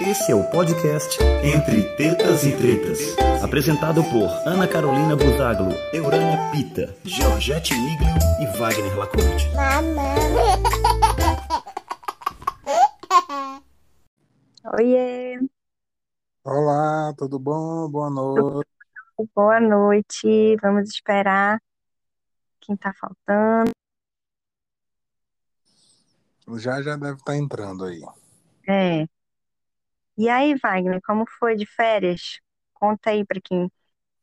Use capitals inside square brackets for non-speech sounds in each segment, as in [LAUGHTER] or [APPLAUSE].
Esse é o podcast Entre Tetas e Tretas, apresentado por Ana Carolina Buzaglo, Eurânia Pita, Georgette Miglio e Wagner Lacorte. Oiê, Olá, tudo bom? Boa noite. boa noite. Vamos esperar quem tá faltando. Já já deve estar entrando aí. É. E aí, Wagner, como foi de férias? Conta aí pra quem.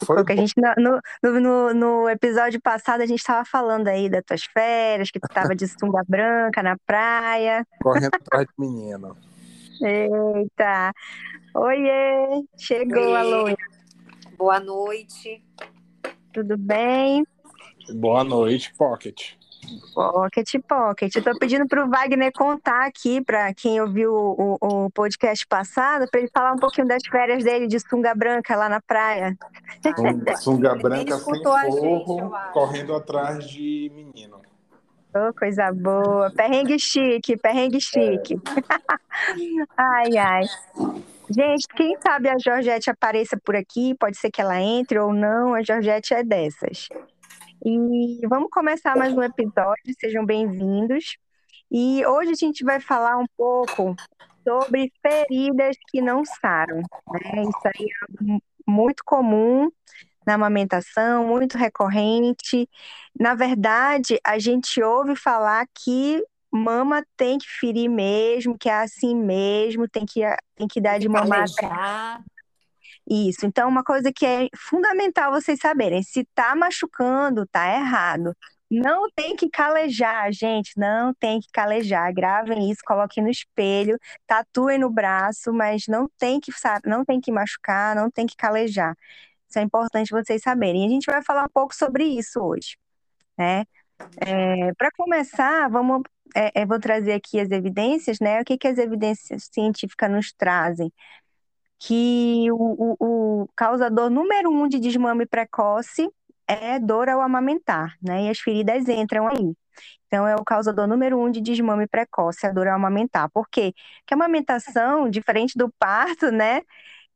Foi Porque a gente, no, no, no, no episódio passado, a gente tava falando aí das tuas férias, que tu tava de sunga branca na praia. correndo atrás de menino. [LAUGHS] Eita! Oiê! Chegou a Oiê. Loia. Boa noite. Tudo bem? Boa noite, Pocket. Pocket, pocket. Tô pedindo pro Wagner contar aqui para quem ouviu o, o, o podcast passado, para ele falar um pouquinho das férias dele de sunga branca lá na praia. Sunga- Sunga branca sem forro, correndo atrás de menino. Ô, coisa boa. Perrengue chique, perrengue chique. [LAUGHS] Ai, ai. Gente, quem sabe a Georgette apareça por aqui, pode ser que ela entre ou não, a Georgette é dessas. E vamos começar mais um episódio, sejam bem-vindos. E hoje a gente vai falar um pouco sobre feridas que não saram, né? Isso aí é muito comum na amamentação, muito recorrente. Na verdade, a gente ouve falar que mama tem que ferir mesmo, que é assim mesmo, tem que, tem que dar de mamar. Isso. Então, uma coisa que é fundamental vocês saberem: se tá machucando, tá errado. Não tem que calejar, gente, não tem que calejar. Gravem isso, coloquem no espelho, tatuem no braço, mas não tem que, não tem que machucar, não tem que calejar. Isso é importante vocês saberem. E a gente vai falar um pouco sobre isso hoje, né? Para começar, vamos, é, eu vou trazer aqui as evidências, né? O que que as evidências científicas nos trazem? Que o, o, o causador número um de desmame precoce é dor ao amamentar, né? E as feridas entram aí. Então, é o causador número um de desmame precoce, a dor ao amamentar. Por quê? Porque a amamentação, diferente do parto, né?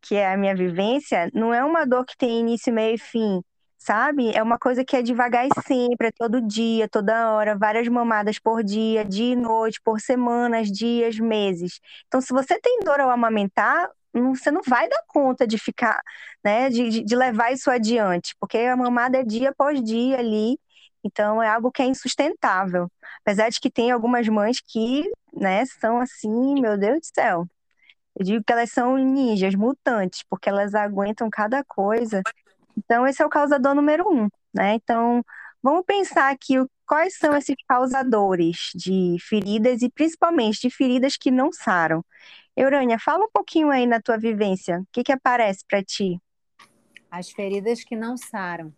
Que é a minha vivência, não é uma dor que tem início, meio e fim, sabe? É uma coisa que é devagar e sempre, é todo dia, toda hora, várias mamadas por dia, dia e noite, por semanas, dias, meses. Então, se você tem dor ao amamentar, não- você não vai dar conta de ficar, né, de, de- levar isso adiante, porque a mamada é dia após dia ali, então é algo que é insustentável. Apesar de que tem algumas mães que, né, são assim, meu Deus do céu. Eu digo que elas são ninjas, mutantes, porque elas aguentam cada coisa. Então, esse é o causador número um, né? Então, vamos pensar aqui quais são esses causadores de feridas e principalmente de feridas que não saram. Eurânia, fala um pouquinho aí na tua vivência. O que que aparece para ti? As feridas que não saram.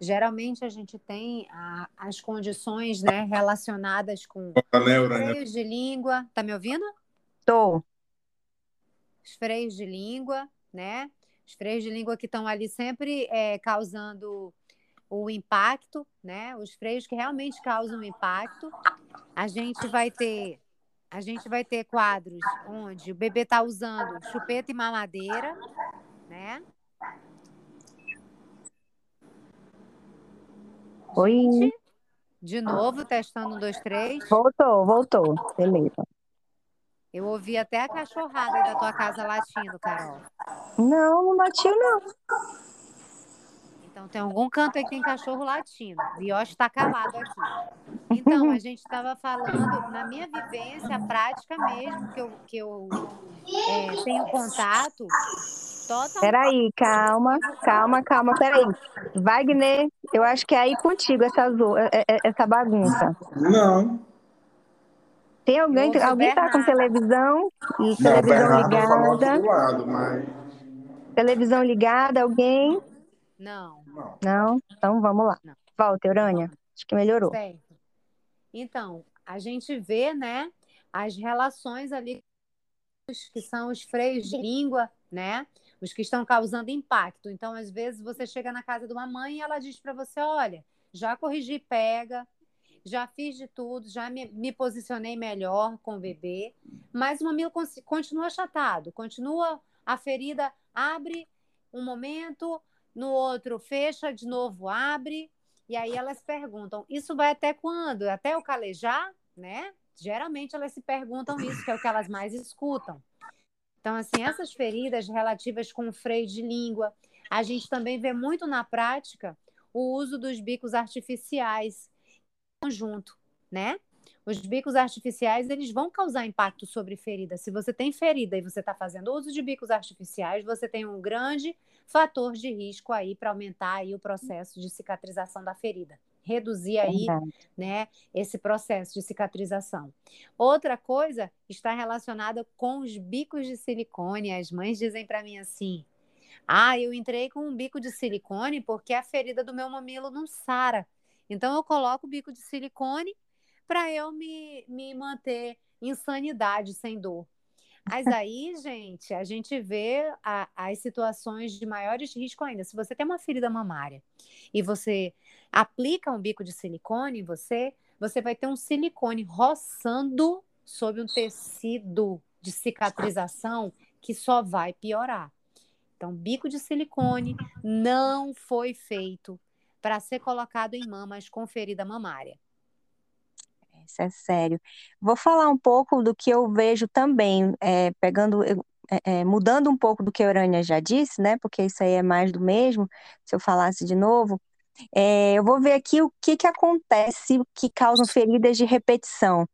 Geralmente a gente tem a- as condições né, relacionadas com Né, freios de língua. Tá me ouvindo? Tô. Os freios de língua, né? Os freios de língua que estão ali sempre é, causando o impacto, né? Os freios que realmente causam impacto. A gente vai ter, a gente vai ter quadros onde o bebê está usando chupeta e mamadeira, né? Oi. De novo, testando um, dois, três. Voltou, voltou. Beleza. Eu ouvi até a cachorrada da tua casa latindo, Carol. Não, não latiu, não. Então tem algum canto aí que tem cachorro latindo. Vioche está calado aqui. Então, a gente estava falando, na minha vivência, prática mesmo, que eu, que eu é, tenho contato, total. Peraí, calma, calma, calma, peraí. Wagner, eu acho que é aí contigo essa, zo- é- é- essa bagunça. Não. Tem alguém, alguém tá com televisão? E Não, televisão ligada? do lado, mas. Televisão ligada, alguém? Não, Não. Não? Então vamos lá. Não. Volta, Eurânia. Acho que melhorou. certo. Então, a gente vê, né, as relações ali que são os freios de língua, né? Os que estão causando impacto. Então, às vezes, você chega na casa de uma mãe e ela diz para você: olha, já corrigi pega, já fiz de tudo, já me, me posicionei melhor com o bebê, mas o mamilo continua achatado, continua a ferida abre um momento, no outro fecha, de novo abre, e aí elas perguntam: isso vai até quando? Até o calejar, né? Geralmente elas se perguntam isso, que é o que elas mais escutam. Então, assim, essas feridas relativas com freio de língua, a gente também vê muito na prática o uso dos bicos artificiais conjunto, né? Os bicos artificiais, eles vão causar impacto sobre ferida. Se você tem ferida e você está fazendo uso de bicos artificiais, você tem um grande fator de risco aí para aumentar aí o processo de cicatrização da ferida. Reduzir aí, né, esse processo de cicatrização. Outra coisa está relacionada com os bicos de silicone. As mães dizem para mim assim: ah, eu entrei com um bico de silicone porque a ferida do meu mamilo não sara. Então eu coloco o bico de silicone para eu me, me manter em sanidade, sem dor. Mas [LAUGHS] aí, gente, a gente vê a, as situações de maiores risco ainda. Se você tem uma ferida mamária e você aplica um bico de silicone, você, você vai ter um silicone roçando sobre um tecido de cicatrização que só vai piorar. Então, bico de silicone não foi feito para ser colocado em mamas com ferida mamária. Isso é sério. Vou falar um pouco do que eu vejo também, é, pegando, é, é, mudando um pouco do que a Urânia já disse, né? Porque isso aí é mais do mesmo. Se eu falasse de novo, é, eu vou ver aqui o que, que acontece que causam feridas de repetição.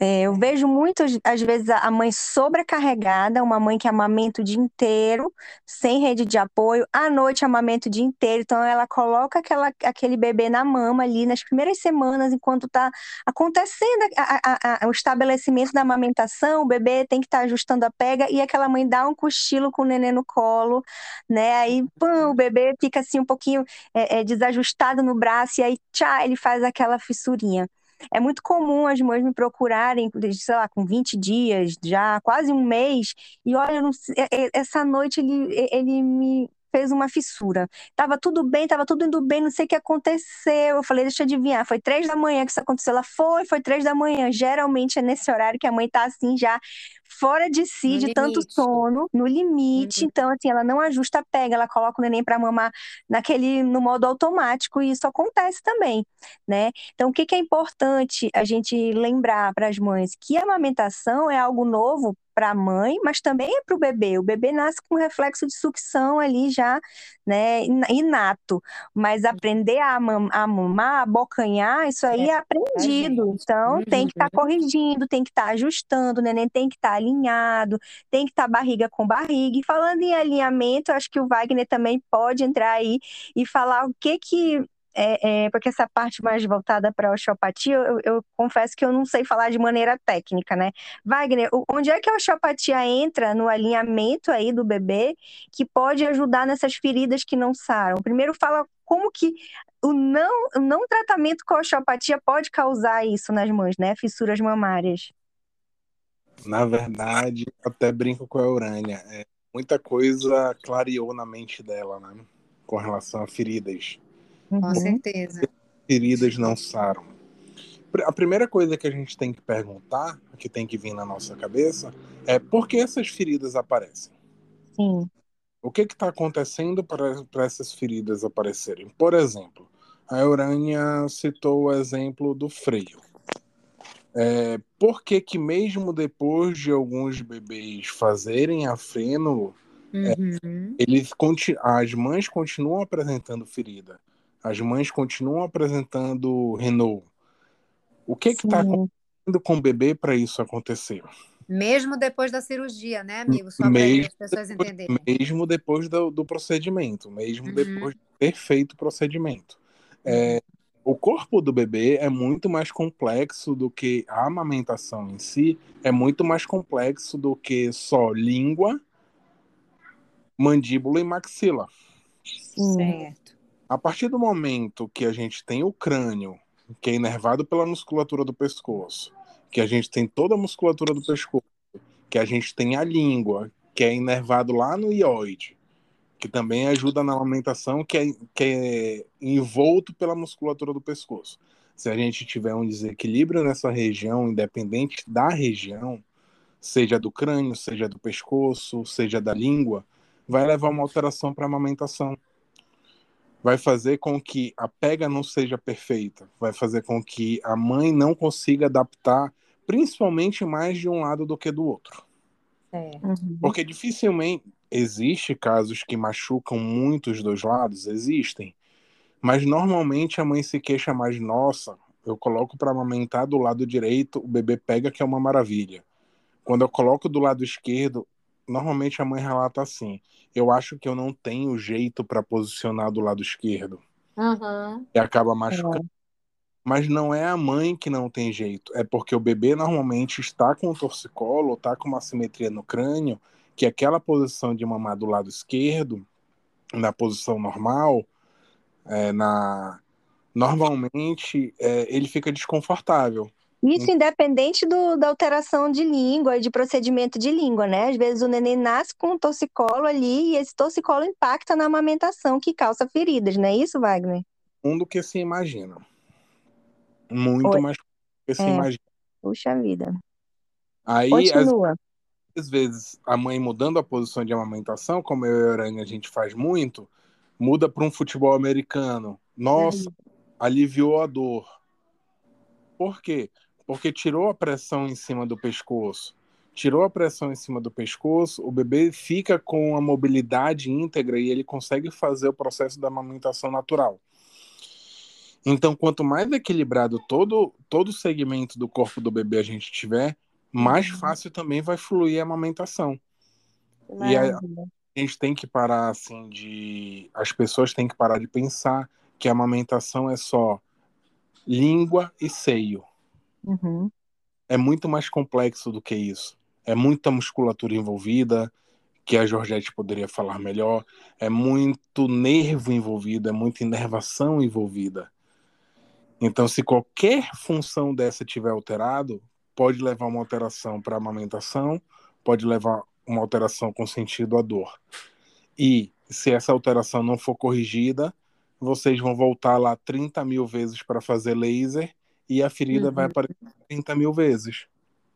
É, eu vejo muito, às vezes, a mãe sobrecarregada, uma mãe que amamenta o dia inteiro, sem rede de apoio, à noite amamenta o dia inteiro, então ela coloca aquela, aquele bebê na mama ali nas primeiras semanas, enquanto está acontecendo a, a, a, o estabelecimento da amamentação, o bebê tem que estar tá ajustando a pega, e aquela mãe dá um cochilo com o neném no colo, né? Aí, pum, o bebê fica assim um pouquinho é, é, desajustado no braço, e aí, tchá, ele faz aquela fissurinha. É muito comum as mães me procurarem, sei lá, com 20 dias, já quase um mês, e olha, não, essa noite ele, ele me fez uma fissura. Tava tudo bem, tava tudo indo bem, não sei o que aconteceu. Eu falei, deixa eu adivinhar, foi três da manhã que isso aconteceu. Ela foi, foi três da manhã. Geralmente é nesse horário que a mãe tá assim já fora de si, no de limite. tanto sono, no limite. Uhum. Então, assim, ela não ajusta a pega, ela coloca o neném para mamar naquele, no modo automático, e isso acontece também, né? Então, o que, que é importante a gente lembrar para as mães? Que a amamentação é algo novo para a mãe, mas também é para o bebê. O bebê nasce com um reflexo de sucção ali já, né, inato. Mas aprender a, mam a mamar, a bocanhar, isso aí é, é aprendido. Então, uhum. tem que estar tá corrigindo, tem que estar tá ajustando, o neném tem que estar tá alinhado, tem que estar tá barriga com barriga. E falando em alinhamento, acho que o Wagner também pode entrar aí e falar o que que é, é, porque essa parte mais voltada para a osteopatia, eu, eu, confesso que eu não sei falar de maneira técnica, né? Wagner, onde é que a osteopatia entra no alinhamento aí do bebê que pode ajudar nessas feridas que não saram? Primeiro fala como que o não, o não tratamento com a osteopatia pode causar isso nas mães, né? Fissuras mamárias. Na verdade, até brinco com a Urânia. É, muita coisa clareou na mente dela, né? Com relação a feridas. Uhum. Com certeza. Feridas não saram. A primeira coisa que a gente tem que perguntar, que tem que vir na nossa cabeça, é por que essas feridas aparecem? Sim. O que está acontecendo para essas feridas aparecerem? Por exemplo, a Eurânia citou o exemplo do freio. É, por que, que mesmo depois de alguns bebês fazerem a freno, é, uhum. é, eles, as mães continuam apresentando ferida? As mães continuam apresentando Renault. O que está acontecendo com o bebê para isso acontecer? Mesmo depois da cirurgia, né, amigo? Só para as pessoas depois, entenderem. Mesmo depois do, do procedimento, mesmo uhum. depois do perfeito procedimento. É, uhum. O corpo do bebê é muito mais complexo do que a amamentação em si, é muito mais complexo do que só língua, mandíbula e maxila. Certo. A partir do momento que a gente tem o crânio, que é inervado pela musculatura do pescoço, que a gente tem toda a musculatura do pescoço, que a gente tem a língua, que é inervado lá no ióide, que também ajuda na alimentação, que é, que é envolto pela musculatura do pescoço. Se a gente tiver um desequilíbrio nessa região, independente da região, seja do crânio, seja do pescoço, seja da língua, vai levar uma alteração para a amamentação. Vai fazer com que a pega não seja perfeita, vai fazer com que a mãe não consiga adaptar, principalmente mais de um lado do que do outro. É. Uhum. Porque dificilmente existe casos que machucam muito os dois lados, existem. Mas normalmente a mãe se queixa mais, nossa, eu coloco para amamentar do lado direito, o bebê pega que é uma maravilha. Quando eu coloco do lado esquerdo, normalmente a mãe relata assim: eu acho que eu não tenho jeito para posicionar do lado esquerdo. Uhum. E acaba machucando. Mas não é a mãe que não tem jeito, é porque o bebê normalmente está com o torcicolo, está com uma simetria no crânio, que aquela posição de mamar do lado esquerdo, na posição normal, é, na normalmente é, ele fica desconfortável. Isso independente do, da alteração de língua e de procedimento de língua, né? Às vezes o neném nasce com um torcicolo ali e esse torcicolo impacta na amamentação, que causa feridas, não é isso, Wagner? Um do que se imagina. Muito Oi. mais do que se É. imagina. Puxa vida. Aí, Continua. Às vezes, a mãe mudando a posição de amamentação, como eu e a Urânia a gente faz muito, muda para um futebol americano. Nossa, aliviou a dor. Por quê? Porque tirou a pressão em cima do pescoço. Tirou a pressão em cima do pescoço, o bebê fica com a mobilidade íntegra e ele consegue fazer o processo da amamentação natural. Então, quanto mais equilibrado todo, todo o segmento do corpo do bebê a gente tiver, mais fácil também vai fluir a amamentação. E aí, Maravilha. a gente tem que parar assim de as pessoas têm que parar de pensar que a amamentação é só língua e seio. Uhum. É muito mais complexo do que isso. É muita musculatura envolvida, que a Georgette poderia falar melhor, é muito nervo envolvido, é muita inervação envolvida. Então, se qualquer função dessa tiver alterado, pode levar uma alteração para a amamentação, pode levar uma alteração com sentido à dor. E se essa alteração não for corrigida, vocês vão voltar lá 30 mil vezes para fazer laser e a ferida Uhum. vai aparecer 30 mil vezes.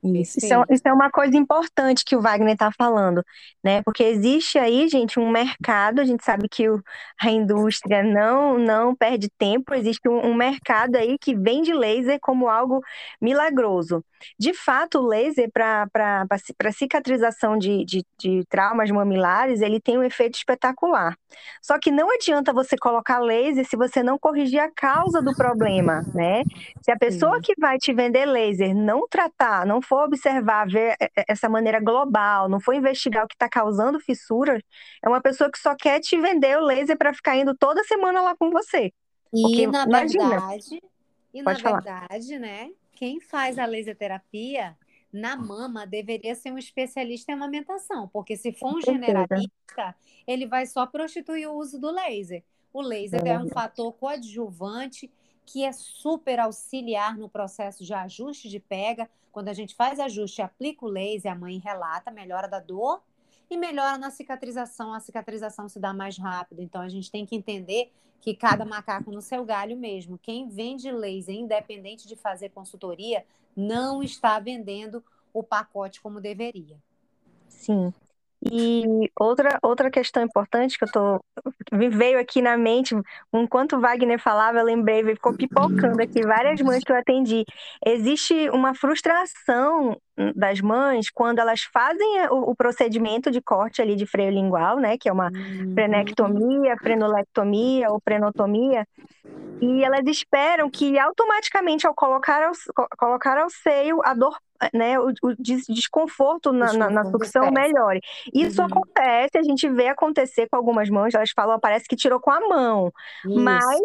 Isso, isso é, isso é uma coisa importante que o Wagner está falando, né? Porque existe aí, gente, um mercado, a gente sabe que o- a indústria não, não perde tempo, existe um, um mercado aí que vende laser como algo milagroso. De fato, o laser para cicatrização de, de, de traumas mamilares, ele tem um efeito espetacular. Só que não adianta você colocar laser se você não corrigir a causa do problema, né? Se a pessoa que vai te vender laser não tratar, não for observar, ver eh, essa maneira global, não for investigar o que está causando fissuras, é uma pessoa que só quer te vender o laser para ficar indo toda semana lá com você. E Porque, na imagina. verdade, e na falar. verdade, né? Quem faz a laser terapia na mama deveria ser um especialista em amamentação, porque se for um generalista, ele vai só prostituir o uso do laser. O laser é um Uhum. fator coadjuvante que é super auxiliar no processo de ajuste de pega. Quando a gente faz ajuste, aplica o laser, a mãe relata, melhora da dor e melhora na cicatrização. A cicatrização se dá mais rápido. Então a gente tem que entender que cada macaco no seu galho mesmo. Quem vende laser, independente de fazer consultoria, não está vendendo o pacote como deveria. Sim. E outra, outra questão importante que eu tô. Me veio aqui na mente, enquanto Wagner falava, eu lembrei, ficou pipocando aqui várias mães que eu atendi. Existe uma frustração das mães quando elas fazem o, o procedimento de corte ali de freio lingual, né? Que é uma frenectomia, frenolectomia ou prenotomia, e elas esperam que automaticamente ao colocar ao, co- colocar ao seio a dor, né, o, o des- desconforto na, na, na sucção melhore. Isso Uhum. acontece, a gente vê acontecer com algumas mães, elas falam, parece que tirou com a mão, mas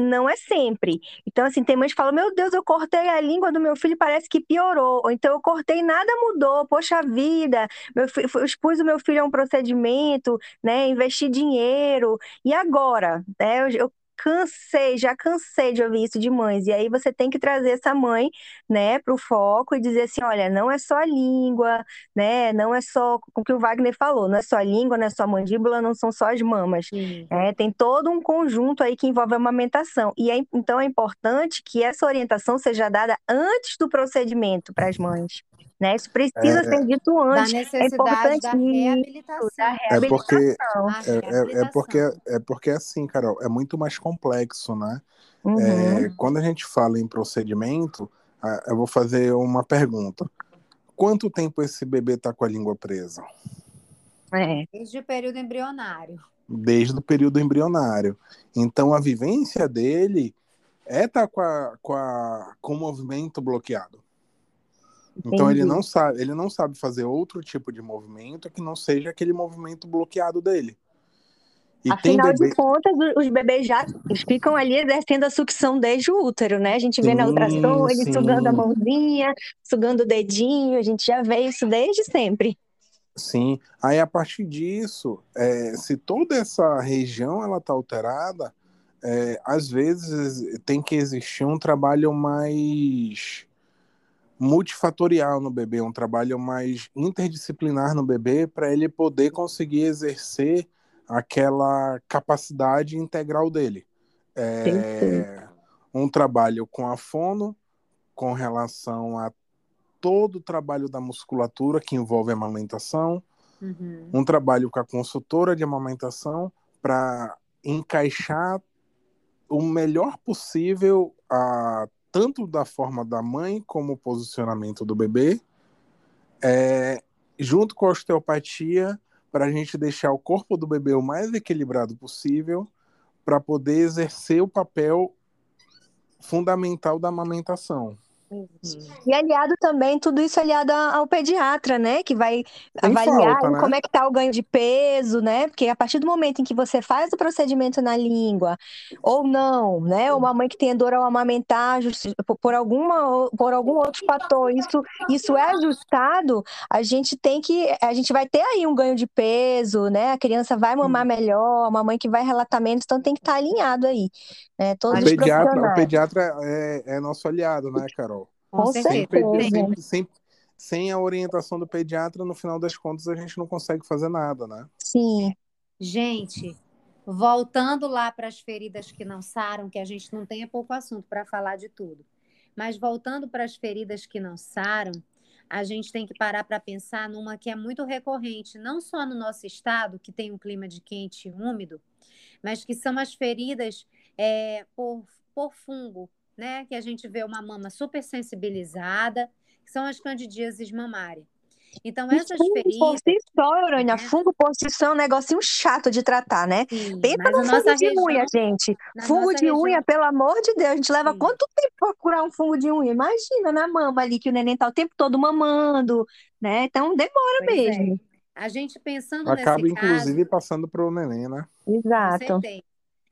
não é sempre. Então, assim, tem mães que falam, meu Deus, eu cortei a língua do meu filho, parece que piorou. Ou então eu cortei nada mudou, poxa vida, meu fi- eu expus o meu filho a um procedimento, né, investi dinheiro, e agora? Né, eu, eu cansei, já cansei de ouvir isso de mães. E aí você tem que trazer essa mãe, né, para o foco e dizer assim, olha, não é só a língua, né, não é só o que o Wagner falou, não é só a língua, não é só a mandíbula, não são só as mamas. É, tem todo um conjunto aí que envolve a amamentação. E é, então é importante que essa orientação seja dada antes do procedimento para as mães. Né? Isso precisa é, ser dito antes. Da é necessidade é importante da reabilitação. Da reabilitação. É porque é, é, porque é porque assim, Carol, é muito mais complexo, né? Uhum. É, quando a gente fala em procedimento, eu vou fazer uma pergunta. Quanto tempo esse bebê está com a língua presa? É. Desde o período embrionário. Desde o período embrionário. Então a vivência dele é estar tá com, a, com, a, com o movimento bloqueado. Então ele não sabe, ele não sabe fazer outro tipo de movimento que não seja aquele movimento bloqueado dele. E Afinal bebê... de contas, os bebês já ficam ali exercendo a sucção desde o útero, né? A gente vê sim, na ultrassom ele sim. sugando a mãozinha, sugando o dedinho, a gente já vê isso desde sempre. Sim, aí a partir disso, é, se toda essa região ela está alterada, é, às vezes tem que existir um trabalho mais multifatorial no bebê, um trabalho mais interdisciplinar no bebê para ele poder conseguir exercer aquela capacidade integral dele. É, um trabalho com a fono, com relação a todo o trabalho da musculatura que envolve a amamentação, uhum. um trabalho com a consultora de amamentação para encaixar o melhor possível a tanto da forma da mãe como o posicionamento do bebê, é, junto com a osteopatia, para a gente deixar o corpo do bebê o mais equilibrado possível, para poder exercer o papel fundamental da amamentação. Uhum. E aliado também, tudo isso aliado ao pediatra, né? Que vai Tem avaliar falta, né? como é que tá o ganho de peso, né? Porque a partir do momento em que você faz o procedimento na língua, ou não, né? Uma mãe que tem dor ao amamentar, por, alguma, por algum outro fator, isso, isso é ajustado, a gente tem que, a gente vai ter aí um ganho de peso, né? A criança vai mamar melhor, uma mãe que vai relatar menos, então tem que estar tá alinhado aí. Né? Todos o, pediatra, o pediatra é, é nosso aliado, né, Carol? Com certeza. Sempre, sempre, sem a orientação do pediatra, no final das contas, a gente não consegue fazer nada, né? Sim. Gente, voltando lá para as feridas que não saram, que a gente não tem é pouco assunto para falar de tudo. Mas voltando para as feridas que não saram, a gente tem que parar para pensar numa que é muito recorrente, não só no nosso estado, que tem um clima de quente e úmido, mas que são as feridas é, por, por fungo, né? Que a gente vê uma mama super sensibilizada, que são as candidíases mamárias. Então, essas fungo feridas. Por si só, Eurônia, né? fungo por si só é um negocinho chato de tratar, né? Sim, Pensa no fungo de região, unha, gente. Fungo de região... unha, pelo amor de Deus, a gente leva Sim. quanto tempo para curar um fungo de unha? Imagina na mama ali, que o neném tá o tempo todo mamando, né? Então demora pois é. mesmo. É. A gente pensando Acaba, nesse inclusive, caso... passando para o neném, né? Exato.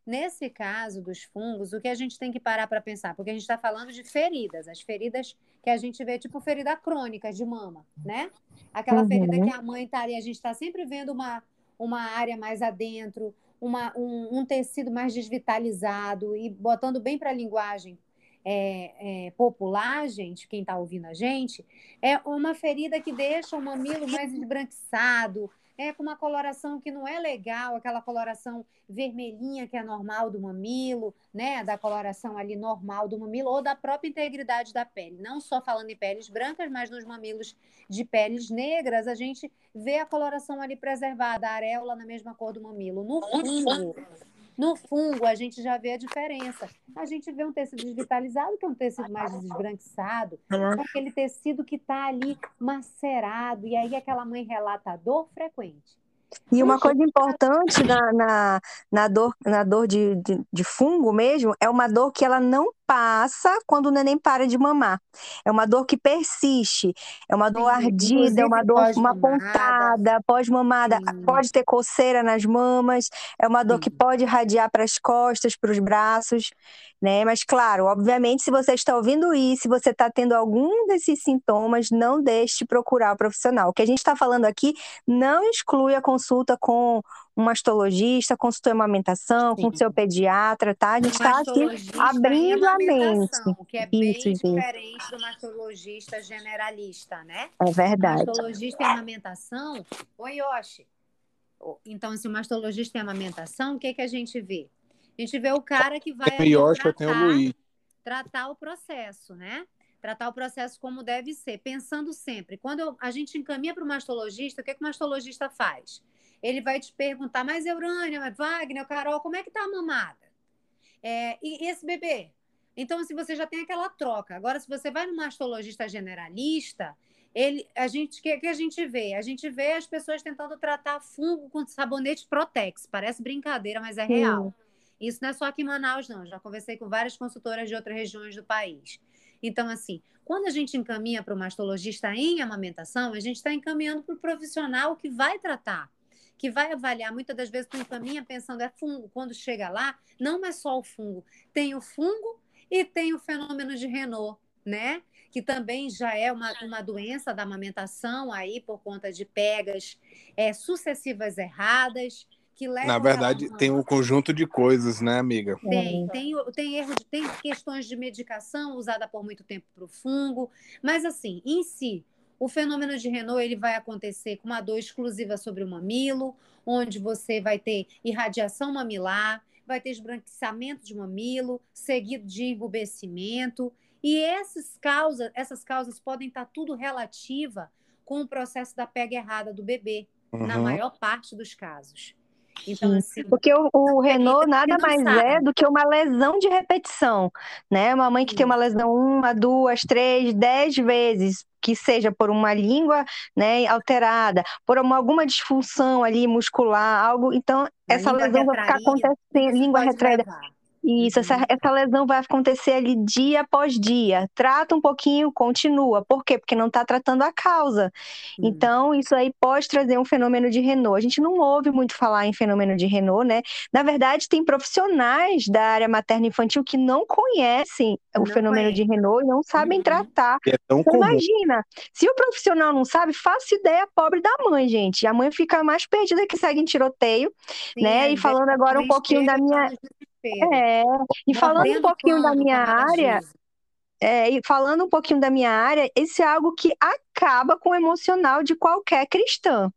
Nesse caso dos fungos, o que a gente tem que parar para pensar? Porque a gente está falando de feridas, as feridas que a gente vê, tipo ferida crônica de mama, né? Aquela uhum. ferida que a mãe está ali, a gente está sempre vendo uma, uma área mais adentro, uma, um, um tecido mais desvitalizado e botando bem para a linguagem é, é, popular, gente, quem está ouvindo a gente, é uma ferida que deixa o mamilo mais esbranquiçado, é com uma coloração que não é legal, aquela coloração vermelhinha que é normal do mamilo, né? Da coloração ali normal do mamilo ou da própria integridade da pele. Não só falando em peles brancas, mas nos mamilos de peles negras, a gente vê a coloração ali preservada, a areola na mesma cor do mamilo. No fungo, no fungo, a gente já vê a diferença. A gente vê um tecido desvitalizado, que é um tecido mais desbranquiçado, é aquele tecido que está ali macerado, e aí aquela mãe relata dor frequente. E uma coisa importante na, na, na dor, na dor de, de, de, fungo mesmo é uma dor que ela não passa quando o neném para de mamar. É uma dor que persiste, é uma dor Sim, ardida, é uma dor, uma pontada, pós-mamada, pode ter coceira nas mamas, é uma dor Sim. que pode irradiar para as costas, para os braços, né? Mas claro, obviamente, se você está ouvindo isso, se você está tendo algum desses sintomas, não deixe de procurar o profissional. O que a gente está falando aqui não exclui a consulta com um mastologista, com sua amamentação, Sim. com seu pediatra, tá? A gente está aqui abrindo a mente. Que é bem Isso, diferente gente. do mastologista generalista, né? É verdade. O mastologista em amamentação, oi Yoshi. Então, se o mastologista em amamentação, o que, que a gente vê? A gente vê o cara que vai tem o Yoshi, tratar, eu tenho o Luiz. tratar o processo, né? Tratar o processo como deve ser, pensando sempre. Quando a gente encaminha para o mastologista, o que, que o mastologista faz? Ele vai te perguntar, mas Eurânia, mas Wagner, Carol, como é que tá a mamada? É, e, esse bebê? Então, se você já tem aquela troca. Agora, se você vai no mastologista generalista, ele, a gente, que, que a gente vê? A gente vê as pessoas tentando tratar fungo com sabonete Protex. Parece brincadeira, mas é real. Isso não é só aqui em Manaus, não. Já conversei com várias consultoras de outras regiões do país. Então, assim, quando a gente encaminha para o mastologista em amamentação, a gente está encaminhando para o profissional que vai tratar, que vai avaliar. Muitas das vezes tu encaminha pensando é fungo. Quando chega lá, não é só o fungo. Tem o fungo e tem o fenômeno de Renault, né? Que também já é uma, uma doença da amamentação aí por conta de pegas é, sucessivas erradas que levam. Na verdade, tem um conjunto de coisas, né, amiga? Tem, tem, tem erro, de, tem questões de medicação usada por muito tempo para o fungo, mas assim, em si, o fenômeno de Renault ele vai acontecer com uma dor exclusiva sobre o mamilo, onde você vai ter irradiação mamilar, vai ter esbranquiçamento de mamilo, seguido de enrubescimento. E essas causas, essas causas podem estar tudo relativa com o processo da pega errada do bebê, uhum. na maior parte dos casos. Então, assim, Porque o, o Renault nada mais sabe. é do que uma lesão de repetição, né? Uma mãe que tem uma lesão uma, duas, três, dez vezes, que seja por uma língua né, alterada, por uma, alguma disfunção ali muscular, algo. Então, essa lesão vai ficar acontecendo, língua retraída. Levar. Isso, essa, uhum. essa lesão vai acontecer ali dia após dia. Trata um pouquinho, continua. Por quê? Porque não está tratando a causa. Uhum. Então, isso aí pode trazer um fenômeno de Renault. A gente não ouve muito falar em fenômeno de Renault, né? Na verdade, tem profissionais da área materno-infantil que não conhecem o não fenômeno é. de Renault e não sabem uhum. tratar. É tão então, imagina, se o profissional não sabe, faça ideia pobre da mãe, gente. A mãe fica mais perdida que segue em tiroteio, Sim, né? E falando agora um pouquinho da minha é, e falando um pouquinho da minha área, é, e falando um pouquinho da minha área, esse é algo que acaba com o emocional de qualquer cristã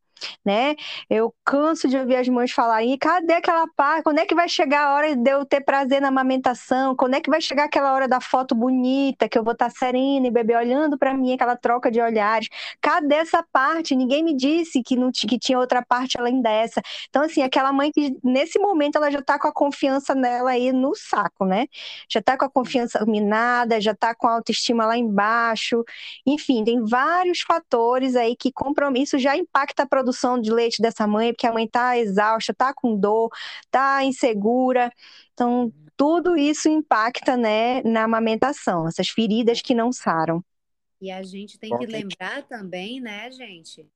né? Eu canso de ouvir as mães falarem, cadê aquela parte? Quando é que vai chegar a hora de eu ter prazer na amamentação? Quando é que vai chegar aquela hora da foto bonita, que eu vou estar serena e bebê olhando para mim, aquela troca de olhares? Cadê essa parte? Ninguém me disse que, não, que tinha outra parte além dessa. Então, assim, aquela mãe que nesse momento ela já está com a confiança nela aí no saco, né? Já está com a confiança minada, já está com a autoestima lá embaixo. Enfim, tem vários fatores aí que compromisso já impacta a produção produção de leite dessa mãe, porque a mãe está exausta, está com dor, está insegura. Então, tudo isso impacta né, na amamentação, essas feridas que não saram. E a gente tem que lembrar também, né, gente?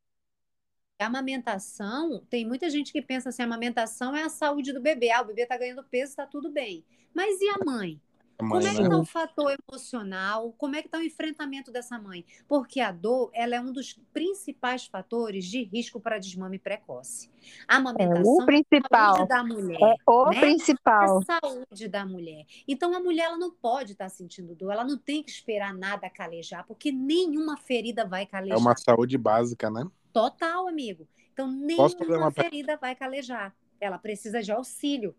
A amamentação, tem muita gente que pensa assim, a amamentação é a saúde do bebê. Ah, o bebê está ganhando peso, está tudo bem. Mas e a mãe? Mãe, como é que está né? o fator emocional? Como é que está o enfrentamento dessa mãe? Porque a dor, ela é um dos principais fatores de risco para desmame precoce. A amamentação é o principal. É da mulher. É o né? principal. É a saúde da mulher. Então a mulher ela não pode estar tá sentindo dor, ela não tem que esperar nada calejar, porque nenhuma ferida vai calejar. É uma saúde básica, né? Total, amigo. Então nenhuma ferida vai calejar. Ela precisa de auxílio.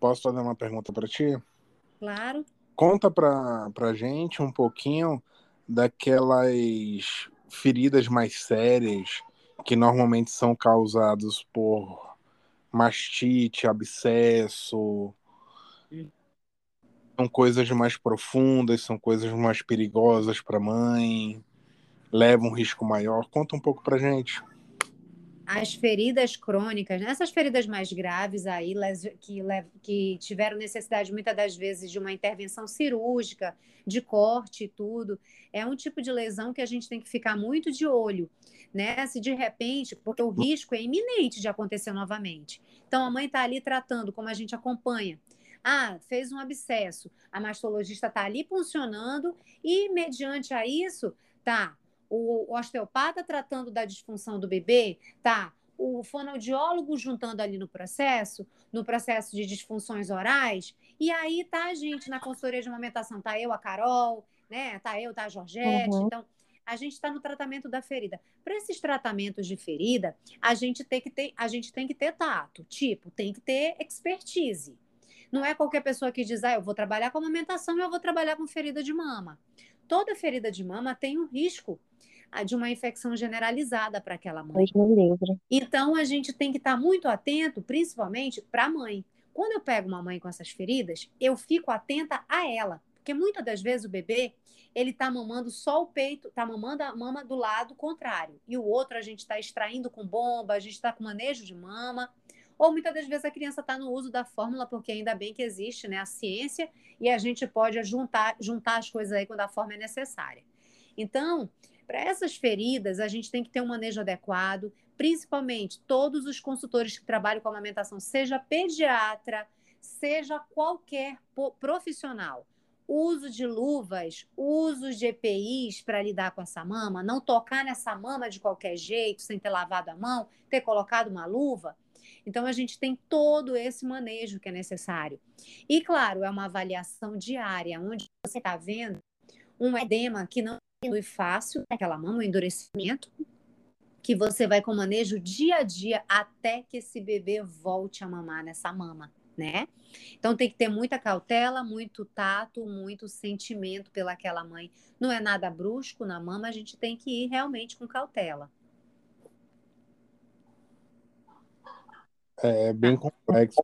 Posso fazer uma pergunta para ti? Claro. Conta pra, pra gente um pouquinho daquelas feridas mais sérias que normalmente são causadas por mastite, abscesso. São coisas mais profundas, são coisas mais perigosas para mãe, levam um risco maior. Conta um pouco para gente as feridas crônicas, né? essas feridas mais graves aí, que, que tiveram necessidade muitas das vezes de uma intervenção cirúrgica, de corte e tudo, é um tipo de lesão que a gente tem que ficar muito de olho, né? Se de repente, porque o risco é iminente de acontecer novamente. Então a mãe está ali tratando, como a gente acompanha. Ah, fez um abscesso, a mastologista está ali funcionando e, mediante a isso, tá o osteopata tratando da disfunção do bebê, tá? o fonoaudiólogo juntando ali no processo, no processo de disfunções orais, e aí tá a gente na consultoria de amamentação, tá eu, a Carol, né? Tá eu, tá a Georgette, uhum. então a gente está no tratamento da ferida. Para esses tratamentos de ferida, a gente tem que ter, a gente tem que ter tato, tipo, tem que ter expertise. Não é qualquer pessoa que diz, ah, eu vou trabalhar com amamentação e eu vou trabalhar com ferida de mama. Toda ferida de mama tem um risco ah, de uma infecção generalizada para aquela mãe. Então a gente tem que estar tá muito atento, principalmente para a mãe. Quando eu pego uma mãe com essas feridas, eu fico atenta a ela, porque muitas das vezes o bebê ele está mamando só o peito, está mamando a mama do lado contrário. E o outro a gente está extraindo com bomba, a gente está com manejo de mama. Ou muitas das vezes a criança está no uso da fórmula, porque ainda bem que existe né, a ciência e a gente pode juntar, juntar as coisas aí quando a forma é necessária. Então, para essas feridas, a gente tem que ter um manejo adequado, principalmente todos os consultores que trabalham com amamentação, seja pediatra, seja qualquer profissional uso de luvas, uso de EPIs para lidar com essa mama, não tocar nessa mama de qualquer jeito, sem ter lavado a mão, ter colocado uma luva. Então, a gente tem todo esse manejo que é necessário. E, claro, é uma avaliação diária, onde você está vendo um edema que não é fácil, aquela mama, um endurecimento, que você vai com manejo dia a dia até que esse bebê volte a mamar nessa mama né? Então tem que ter muita cautela, muito tato, muito sentimento pelaquela mãe. Não é nada brusco na mama, a gente tem que ir realmente com cautela. É bem complexo.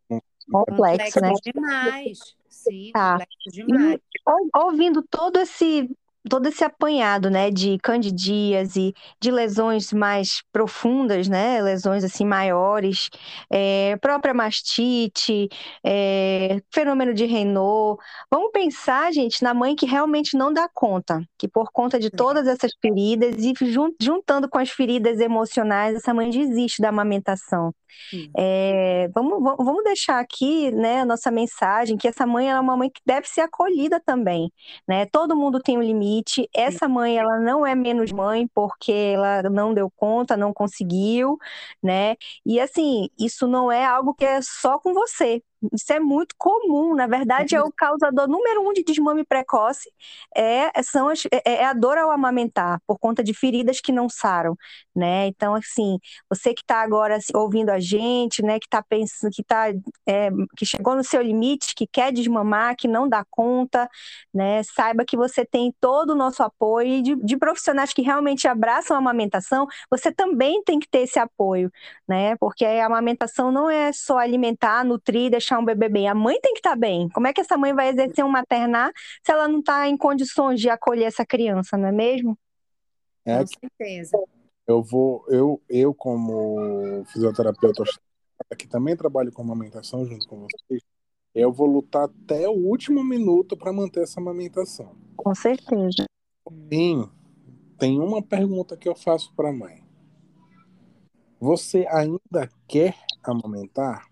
Complexo, né? demais. Sim, tá. complexo demais. E, ouvindo todo esse todo esse apanhado, né, de candidíase, de lesões mais profundas, né, lesões assim maiores, é, própria mastite, é, fenômeno de Raynaud. Vamos pensar, gente, na mãe que realmente não dá conta, que por conta de todas essas feridas e juntando com as feridas emocionais, essa mãe desiste da amamentação. É, vamos, vamos deixar aqui, né, a nossa mensagem que essa mãe é uma mãe que deve ser acolhida também, né? Todo mundo tem um limite limite. Essa mãe, ela não é menos mãe porque ela não deu conta, não conseguiu, né? E assim, isso não é algo que é só com você. Isso é muito comum, na verdade, é o causador número um de desmame precoce, é, são as, é, é, a dor ao amamentar, por conta de feridas que não saram, né? Então, assim, você que está agora ouvindo a gente, né, que está pensando, que tá, é, que chegou no seu limite, que quer desmamar, que não dá conta, né? Saiba que você tem todo o nosso apoio e de, de profissionais que realmente abraçam a amamentação, você também tem que ter esse apoio, né? Porque a amamentação não é só alimentar, nutrir, deixar um bebê bem. A mãe tem que estar tá bem. Como é que essa mãe vai exercer um maternar se ela não está em condições de acolher essa criança, não é mesmo? É, Com certeza. Eu vou, eu, eu como fisioterapeuta que também trabalho com amamentação junto com vocês, eu vou lutar até o último minuto para manter essa amamentação. Com certeza. Sim. Tem uma pergunta que eu faço para a mãe. Você ainda quer amamentar?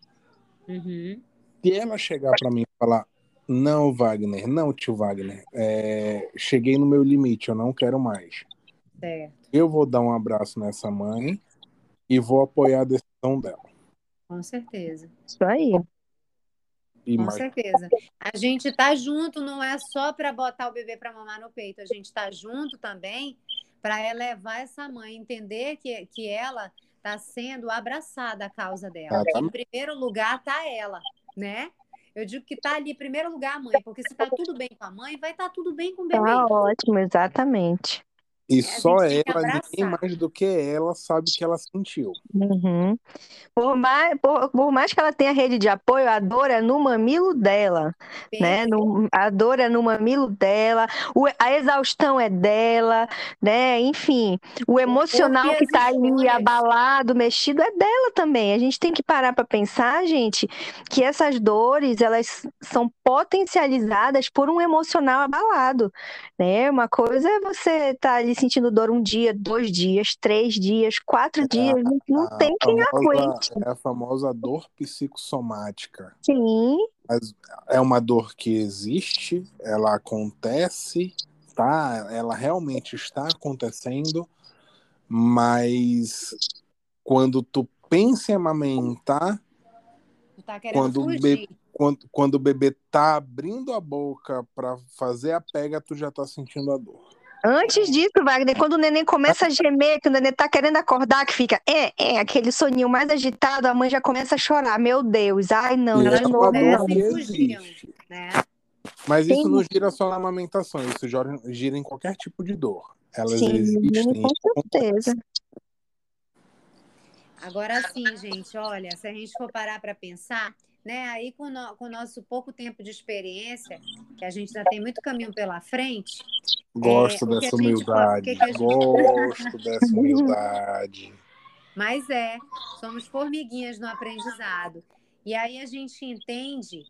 Uhum. Se ela chegar para mim e falar, não, Wagner, não, tio Wagner, é, cheguei no meu limite, eu não quero mais. Certo. Eu vou dar um abraço nessa mãe e vou apoiar a decisão dela. Com certeza. Isso aí. E Com mais... certeza. A gente tá junto, não é só para botar o bebê para mamar no peito, a gente tá junto também para elevar essa mãe, entender que, que ela está sendo abraçada a causa dela. Ah, tá. Em primeiro lugar está ela, né? Eu digo que está ali em primeiro lugar a mãe, porque se está tudo bem com a mãe, vai estar tá tudo bem com o bebê. Tá ótimo, exatamente. E é, só ela, ninguém mais do que ela, sabe que ela sentiu. Uhum. Por, mais, por, por, mais que ela tenha rede de apoio, a dor é no mamilo dela. Né? No, a dor é no mamilo dela, o, a exaustão é dela, né? Enfim, o emocional que está ali abalado, mexido, é dela também. A gente tem que parar para pensar, gente, que essas dores elas são potencializadas por um emocional abalado. Né? Uma coisa é você estar tá ali sentindo dor um dia, dois dias, três dias, quatro é dias, não a, tem quem aguente. É a famosa dor psicossomática. Sim. Mas é uma dor que existe, ela acontece, tá? Ela realmente está acontecendo, mas quando tu pense em amamentar tá quando, o bebê, quando, quando o bebê tá abrindo a boca para fazer a pega, tu já tá sentindo a dor. Antes disso, Wagner, quando o neném começa a gemer, que o neném tá querendo acordar, que fica é, é, aquele soninho mais agitado, a mãe já começa a chorar. Meu Deus, ai não, e de novo não. né? Mas isso Sim. não gira só na amamentação, isso gira em qualquer tipo de dor. Elas Sim, existem. Com certeza. Agora sim, gente, olha, se a gente for parar para pensar, né, aí com, no, com o nosso pouco tempo de experiência, que a gente ainda tem muito caminho pela frente. Gosto é, dessa humildade. Gente, gente... Gosto dessa humildade. Mas é, somos formiguinhas no aprendizado. E aí a gente entende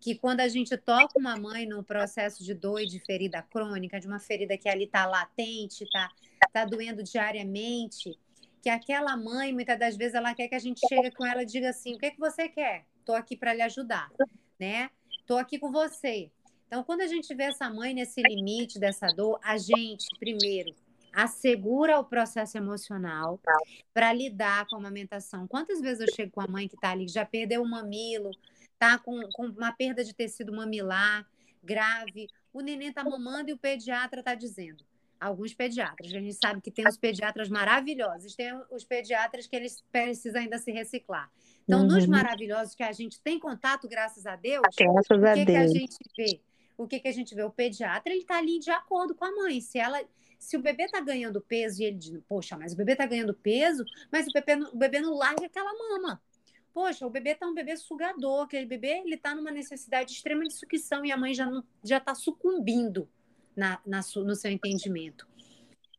que quando a gente toca uma mãe num processo de dor e de ferida crônica, de uma ferida que ali está latente, está tá doendo diariamente, que aquela mãe, muitas das vezes, ela quer que a gente chegue com ela e diga assim: o que, é que você quer? Estou aqui para lhe ajudar, né? Estou aqui com você. Então, quando a gente vê essa mãe nesse limite dessa dor, a gente, primeiro, assegura o processo emocional para lidar com a amamentação. Quantas vezes eu chego com a mãe que está ali, que já perdeu o mamilo, tá com, com uma perda de tecido mamilar grave, o neném está mamando e o pediatra está dizendo: alguns pediatras. A gente sabe que tem os pediatras maravilhosos, tem os pediatras que eles precisam ainda se reciclar. Então, uhum. nos maravilhosos que a gente tem contato, graças a Deus, graças o que, a que Deus. a gente vê? O que, que a gente vê? O pediatra ele está ali de acordo com a mãe. Se ela, se o bebê está ganhando peso e ele diz, poxa, mas o bebê está ganhando peso, mas o bebê, o bebê não larga aquela mama. Poxa, o bebê está um bebê sugador, aquele bebê ele está numa necessidade extrema de sucção e a mãe já não, já está sucumbindo na, na, no seu entendimento.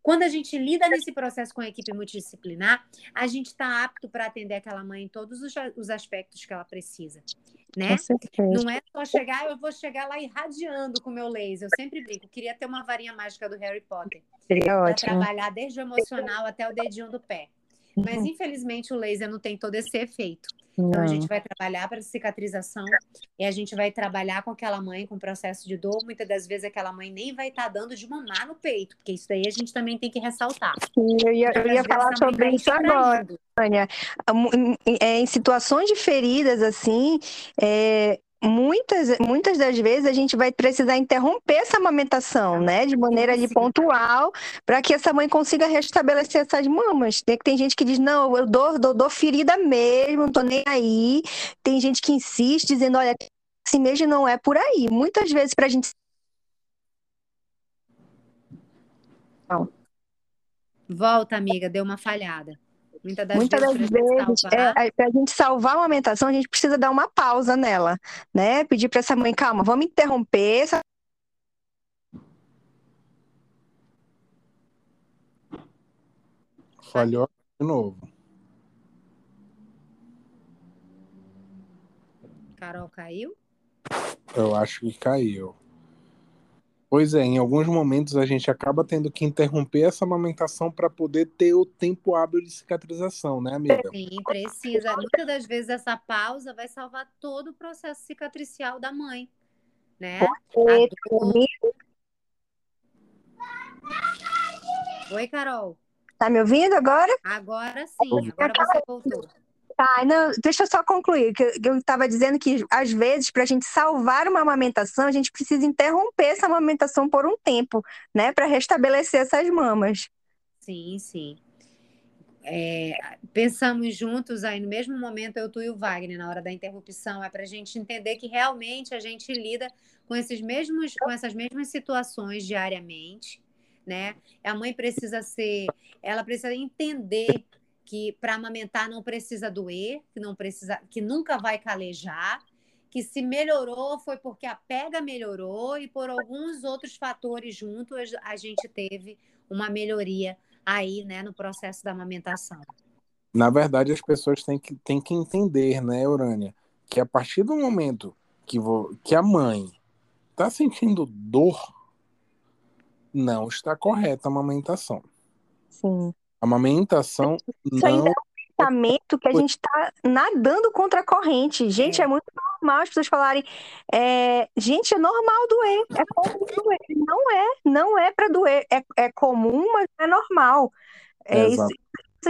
Quando a gente lida nesse processo com a equipe multidisciplinar, a gente está apto para atender aquela mãe em todos os, os aspectos que ela precisa. Né? Não é só chegar, eu vou chegar lá irradiando com o meu laser. Eu sempre brinco, queria ter uma varinha mágica do Harry Potter. Seria ótimo. trabalhar desde o emocional até o dedinho do pé. Mas, uhum. infelizmente, o laser não tem todo esse efeito. Então, a gente vai trabalhar para cicatrização e a gente vai trabalhar com aquela mãe com processo de dor. Muitas das vezes, aquela mãe nem vai estar tá dando de mamar no peito, porque isso daí a gente também tem que ressaltar. Sim, eu ia, eu ia falar sobre isso agora, Tânia. Em situações de feridas, assim, é, muitas, muitas das vezes a gente vai precisar interromper essa amamentação, né, de maneira ali pontual, para que essa mãe consiga restabelecer essas mamas. Tem, tem gente que diz, não, eu dou, dou, dou ferida mesmo, não tô nem aí. Tem gente que insiste, dizendo, olha, assim mesmo não é por aí. Muitas vezes para a gente. Volta, amiga, deu uma falhada. Muitas das Muitas vezes, das vezes é, para a gente salvar uma amamentação, a gente precisa dar uma pausa nela, né? Pedir para essa mãe, calma, vamos interromper essa Falhou de novo. Carol caiu? Eu acho que caiu. Pois é, em alguns momentos a gente acaba tendo que interromper essa amamentação para poder ter o tempo hábil de cicatrização, né, amiga? Sim, precisa. Muitas das vezes essa pausa vai salvar todo o processo cicatricial da mãe, né? Oi, Carol. Tá me ouvindo agora? Agora sim, agora você voltou. Tá, não, deixa eu só concluir, que eu estava dizendo que, às vezes, para a gente salvar uma amamentação, a gente precisa interromper essa amamentação por um tempo, né, para restabelecer essas mamas. Sim, sim. É, pensamos juntos aí no mesmo momento, eu, tu e o Wagner, na hora da interrupção, é para a gente entender que realmente a gente lida com, esses mesmos, com essas mesmas situações diariamente, né? A mãe precisa ser, ela precisa entender que para amamentar não precisa doer, que não precisa, que nunca vai calejar, que se melhorou foi porque a pega melhorou e por alguns outros fatores juntos a gente teve uma melhoria aí, né, no processo da amamentação. Na verdade, as pessoas têm que, têm que entender, né, Urânia, que a partir do momento que, vo, que a mãe está sentindo dor, não está correta a amamentação. Sim. A amamentação Isso não. ainda é um pensamento que a gente está nadando contra a corrente. Gente, é, é muito normal as pessoas falarem, é, gente, é normal doer, é comum doer. Não é, não é para doer. É, é comum, mas é normal. É isso,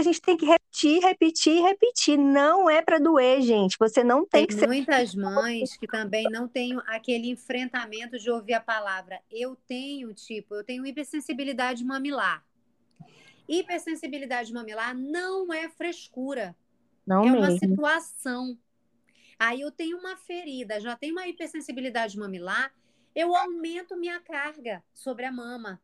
a gente tem que repetir, repetir, repetir. Não é para doer, gente. Você não tem, tem que ser. muitas mães que também não têm aquele enfrentamento de ouvir a palavra. Eu tenho, tipo, eu tenho hipersensibilidade mamilar. Hipersensibilidade mamilar não é frescura. Não é mesmo. uma situação. Aí eu tenho uma ferida, já tenho uma hipersensibilidade mamilar, eu aumento minha carga sobre a mama.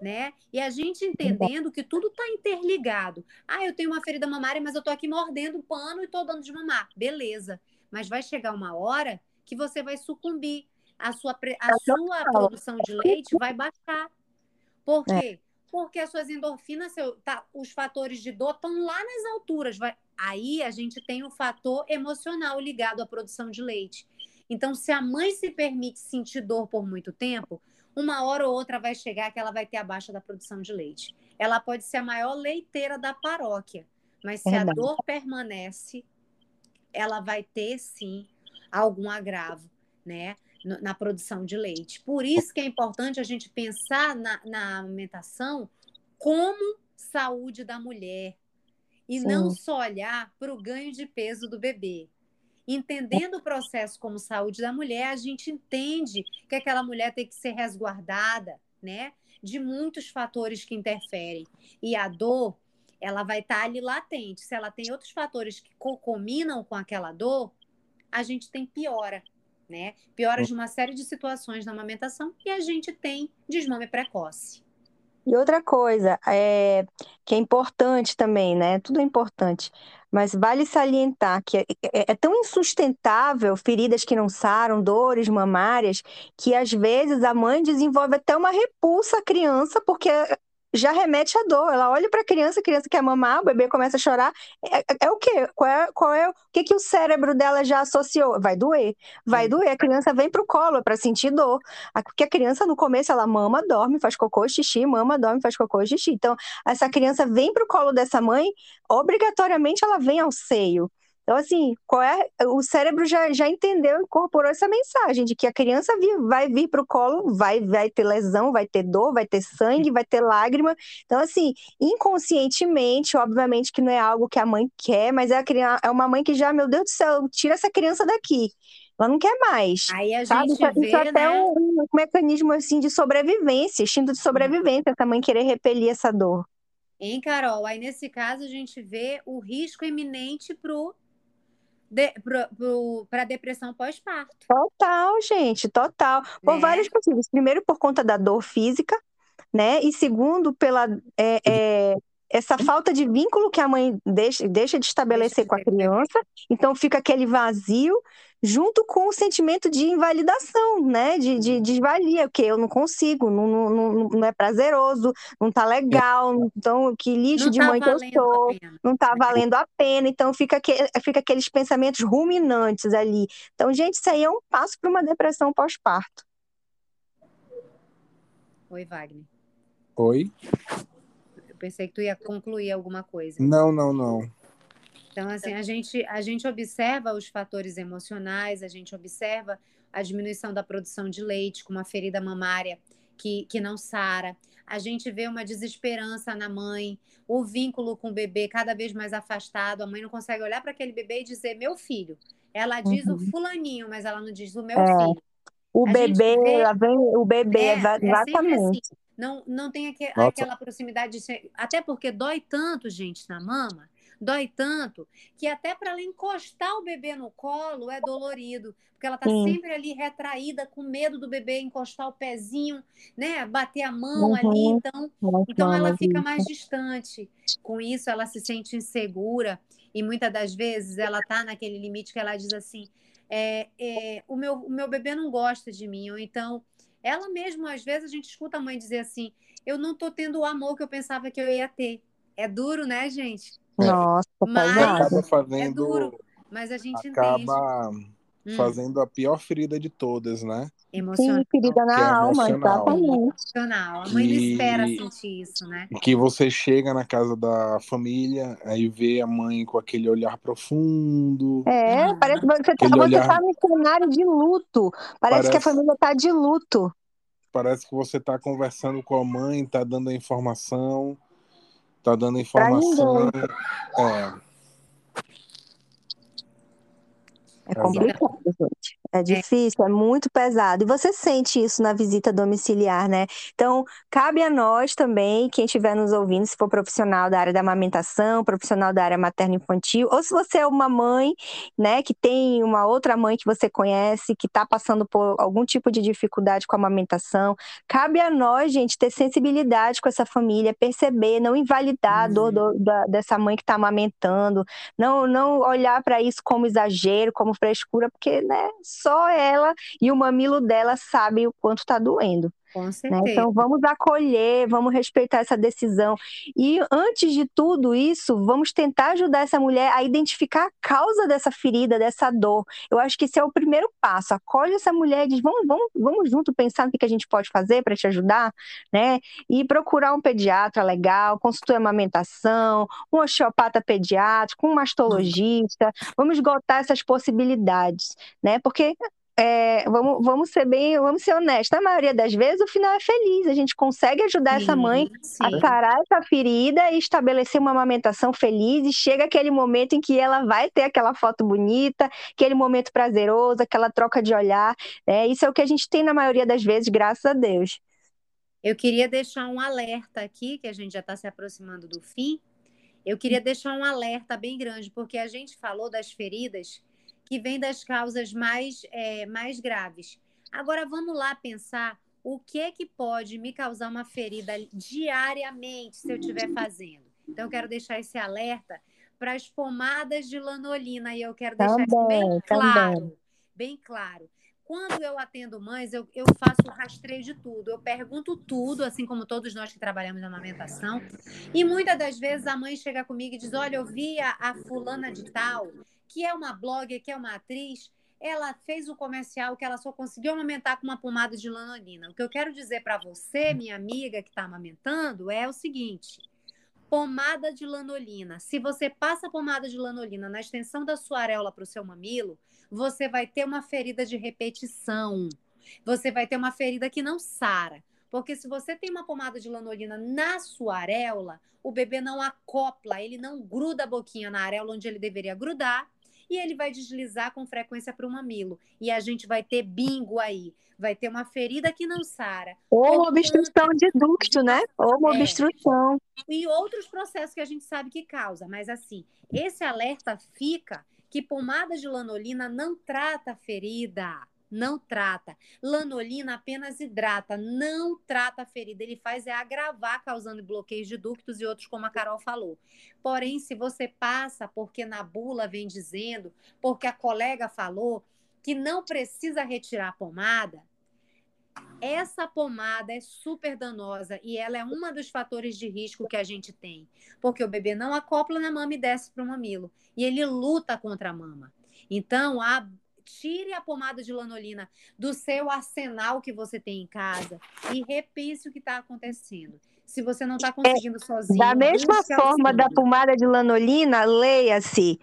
Né? E a gente entendendo que tudo está interligado. Ah, eu tenho uma ferida mamária, mas eu tô aqui mordendo o pano e tô dando de mamar. Beleza. Mas vai chegar uma hora que você vai sucumbir. A sua, a sua produção de leite vai baixar. Por quê? Porque as suas endorfinas, seu, tá, os fatores de dor estão lá nas alturas. Vai, aí a gente tem o fator emocional ligado à produção de leite. Então, se a mãe se permite sentir dor por muito tempo, uma hora ou outra vai chegar que ela vai ter a baixa da produção de leite. Ela pode ser a maior leiteira da paróquia, mas se a dor permanece, ela vai ter sim algum agravo, né? Na produção de leite. Por isso que é importante a gente pensar na, na alimentação como saúde da mulher e sim. não só olhar para o ganho de peso do bebê. Entendendo o processo como saúde da mulher, a gente entende que aquela mulher tem que ser resguardada, né? De muitos fatores que interferem. E a dor, ela vai estar tá ali latente. Se ela tem outros fatores que combinam com aquela dor, a gente tem piora, né? Piora de uma série de situações na amamentação e a gente tem desmame precoce. E outra coisa, é, que é importante também, né? Tudo é importante, mas vale salientar que é, é, é, tão insustentável feridas que não saram, dores mamárias, que às vezes a mãe desenvolve até uma repulsa à criança, porque já remete à dor. Ela olha para a criança, a criança quer mamar, o bebê começa a chorar. É, é, é o quê? Qual é, qual é o que, que o cérebro dela já associou? Vai doer. Vai doer. A criança vem para o colo para sentir dor. Porque a criança, no começo, ela mama, dorme, faz cocô, xixi, mama, dorme, faz cocô, xixi. Então, essa criança vem para o colo dessa mãe, obrigatoriamente ela vem ao seio. Então, assim, qual é, o cérebro já, já entendeu, incorporou essa mensagem de que a criança vir, vai vir para o colo, vai, vai ter lesão, vai ter dor, vai ter sangue, vai ter lágrima. Então, assim, inconscientemente, obviamente que não é algo que a mãe quer, mas é, a criança, é uma mãe que já, meu Deus do céu, tira essa criança daqui. Ela não quer mais. Aí a sabe? gente isso, vê, isso é até né? um, um mecanismo assim de sobrevivência, instinto de sobrevivência, essa mãe querer repelir essa dor. Hein, Carol? Aí nesse caso a gente vê o risco iminente pro para a depressão pós-parto. Total, gente, total. Por Né? vários motivos. Primeiro, por conta da dor física, né? E segundo, pela é, é, essa falta de vínculo que a mãe deixa, deixa de estabelecer de com a criança. Então, fica aquele vazio, junto com o sentimento de invalidação, né? De, de, de desvalia, porque eu não consigo, não, não, não, não é prazeroso, não tá legal, então que lixo Não de tá mãe que eu sou não tá valendo a pena, então fica, que, fica aqueles pensamentos ruminantes ali. Então, gente, isso aí é um passo para uma depressão pós-parto. Oi, Wagner. Oi? Eu pensei que tu ia concluir alguma coisa. Não, não, não. Então, assim, a gente, a gente observa os fatores emocionais, a gente observa a diminuição da produção de leite com uma ferida mamária que, que não sara. A gente vê uma desesperança na mãe, o vínculo com o bebê cada vez mais afastado. A mãe não consegue olhar para aquele bebê e dizer meu filho. Ela diz o fulaninho, mas ela não diz o meu Uhum. É. filho. O A bebê, vê- ela vem, o bebê, É, é assim. exatamente. Não, não tem Nossa. aquela proximidade de. Até porque dói tanto, gente, na mama, dói tanto, que até para ela encostar o bebê no colo é dolorido. Porque ela tá Sim. sempre ali retraída, com medo do bebê encostar o pezinho, né? Bater a mão Uhum. ali. Então, então ela fica mais distante. Com isso, ela se sente insegura e muitas das vezes ela tá naquele limite que ela diz assim: é, é, o, meu, o meu bebê não gosta de mim, ou então ela mesma, às vezes, a gente escuta a mãe dizer assim: eu não tô tendo o amor que eu pensava que eu ia ter. É duro, né, gente? É. Nossa, Mas- pesado. Acaba É fazendo. duro, mas a gente entende. acaba Hum, fazendo a pior ferida de todas, né? emocional. Sim, ferida Que é na alma, emocional. exatamente. emocional. A mãe Que- espera sentir isso, né? Que você chega na casa da família, aí vê a mãe com aquele olhar profundo. É, Uhum. parece que você tá, Aquele você olhar- tá num cenário de luto. Parece, que a Parece- família tá de luto. Parece que você está conversando com a mãe, está dando a informação. Tá dando informação. É, É complicado, gente. É difícil, é muito pesado. E você sente isso na visita domiciliar, né? Então, cabe a nós também, quem estiver nos ouvindo, se for profissional da área da amamentação, profissional da área materno-infantil, ou se você é uma mãe, né, que tem uma outra mãe que você conhece, que está passando por algum tipo de dificuldade com a amamentação, cabe a nós, gente, ter sensibilidade com essa família, perceber, não invalidar a dor do, da, dessa mãe que está amamentando, não, não olhar para isso como exagero, como frescura, porque, né, só ela e o mamilo dela sabem o quanto está doendo. Com Né? certeza. Então vamos acolher, vamos respeitar essa decisão. E antes de tudo isso, vamos tentar ajudar essa mulher a identificar a causa dessa ferida, dessa dor. Eu acho que esse é o primeiro passo. Acolhe essa mulher e diz: vamos, vamos, vamos junto pensar no que a gente pode fazer para te ajudar, né? E procurar um pediatra legal, consultor amamentação, um osteopata pediátrico, um mastologista. Vamos esgotar essas possibilidades, né? Porque é, vamos, vamos ser bem, vamos ser honestos. Na maioria das vezes, o final é feliz. A gente consegue ajudar essa mãe a Sim, sarar essa ferida e estabelecer uma amamentação feliz. E chega aquele momento em que ela vai ter aquela foto bonita, aquele momento prazeroso, aquela troca de olhar. né? Isso é o que a gente tem na maioria das vezes, graças a Deus. Eu queria deixar um alerta aqui, que a gente já está se aproximando do fim. Eu queria deixar um alerta bem grande, porque a gente falou das feridas que vêm das causas mais, é, mais graves. Agora vamos lá pensar o que é que pode me causar uma ferida diariamente se eu estiver fazendo. Então, eu quero deixar esse alerta para as pomadas de lanolina, e eu quero deixar isso bem claro. Bem claro. Quando eu atendo mães, eu, eu faço o rastreio de tudo. Eu pergunto tudo, assim como todos nós que trabalhamos na amamentação. E muitas das vezes a mãe chega comigo e diz: Olha, eu vi a, a fulana de tal, que é uma blogger, que é uma atriz, ela fez um comercial que ela só conseguiu amamentar com uma pomada de lanolina. O que eu quero dizer para você, minha amiga que está amamentando, é o seguinte: pomada de lanolina. Se você passa pomada de lanolina na extensão da sua areola para o seu mamilo, você vai ter uma ferida de repetição. Você vai ter uma ferida que não sara. Porque se você tem uma pomada de lanolina na sua areola, o bebê não acopla, ele não gruda a boquinha na areola onde ele deveria grudar e ele vai deslizar com frequência para o mamilo. E a gente vai ter bingo aí. Vai ter uma ferida que não sara. Ou uma Portanto, obstrução de ducto, né? Ou uma É. obstrução. e outros processos que a gente sabe que causa. Mas assim, esse alerta fica que pomada de lanolina não trata a ferida. Não trata. Lanolina apenas hidrata, não trata a ferida. Ele faz é agravar, causando bloqueios de ductos e outros, como a Carol falou. Porém, se você passa porque na bula vem dizendo, porque a colega falou que não precisa retirar a pomada, essa pomada é super danosa e ela é um dos fatores de risco que a gente tem, porque o bebê não acopla na mama e desce para o mamilo, e ele luta contra a mama. Então, a- tire a pomada de lanolina do seu arsenal que você tem em casa e repense o que está acontecendo. Se você não está conseguindo sozinho, Da mesma forma da pomada de lanolina, leia-se